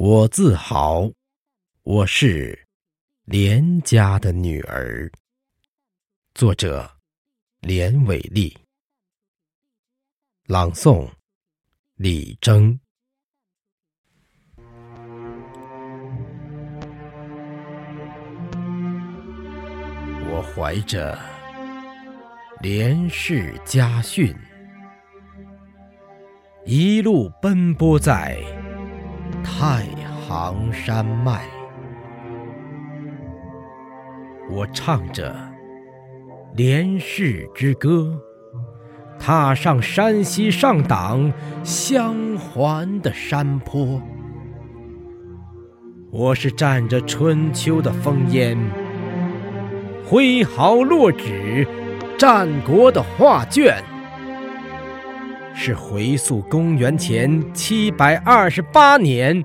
我自豪，我是连家的女儿。作者：连伟丽。朗诵：李征。我怀着连氏家训，一路奔波在。太行山脉，我唱着连氏之歌，踏上山西上党相环的山坡。我是蘸着春秋的烽烟，挥毫落纸战国的画卷。是回溯公元前七百二十八年，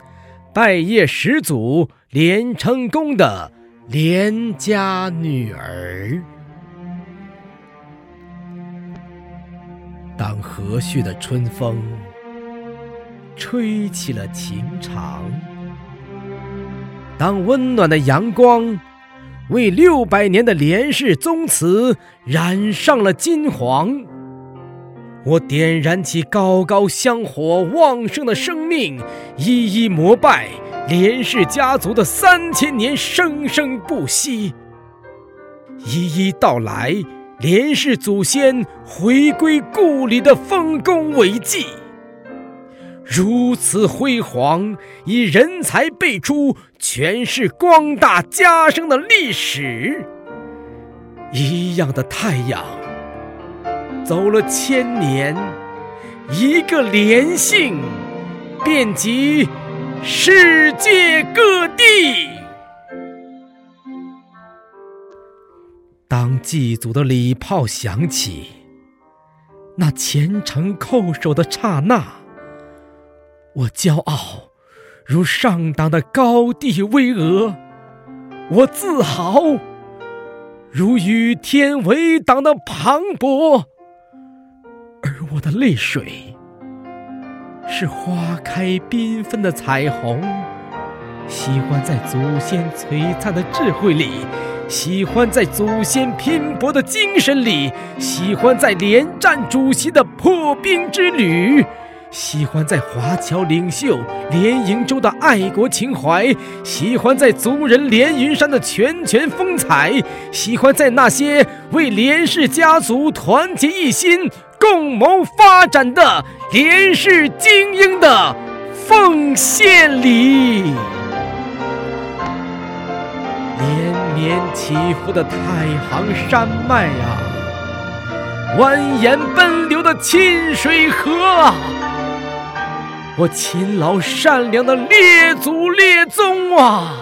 拜谒始祖连成功的连家女儿。当和煦的春风吹起了情长，当温暖的阳光为六百年的连氏宗祠染上了金黄。我点燃起高高香火，旺盛的生命，一一膜拜连氏家族的三千年生生不息，一一道来连氏祖先回归故里的丰功伟绩。如此辉煌，以人才辈出，诠释光大家声的历史。一样的太阳。走了千年，一个连姓，遍及世界各地。当祭祖的礼炮响起，那虔诚叩首的刹那，我骄傲如上党的高地巍峨，我自豪如与天为党的磅礴。我的泪水，是花开缤纷的彩虹。喜欢在祖先璀璨的智慧里，喜欢在祖先拼搏的精神里，喜欢在连战主席的破冰之旅。喜欢在华侨领袖连营洲的爱国情怀，喜欢在族人连云山的拳拳风采，喜欢在那些为连氏家族团结一心、共谋发展的连氏精英的奉献里。连绵起伏的太行山脉啊，蜿蜒奔流的清水河啊。我勤劳善良的列祖列宗啊！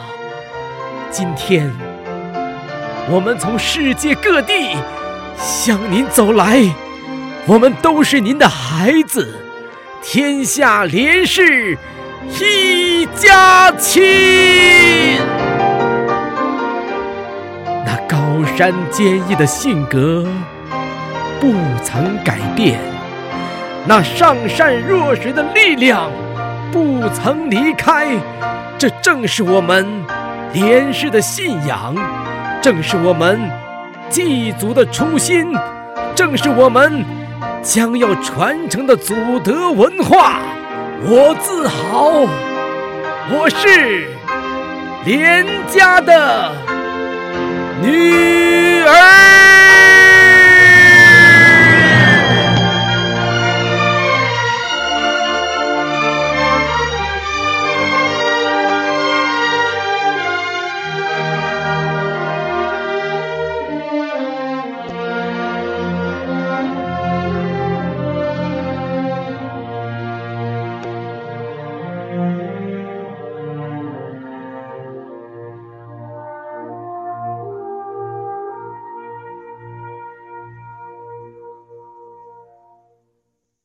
今天，我们从世界各地向您走来，我们都是您的孩子，天下连氏一家亲。那高山坚毅的性格不曾改变。那上善若水的力量不曾离开，这正是我们连氏的信仰，正是我们祭祖的初心，正是我们将要传承的祖德文化。我自豪，我是连家的女。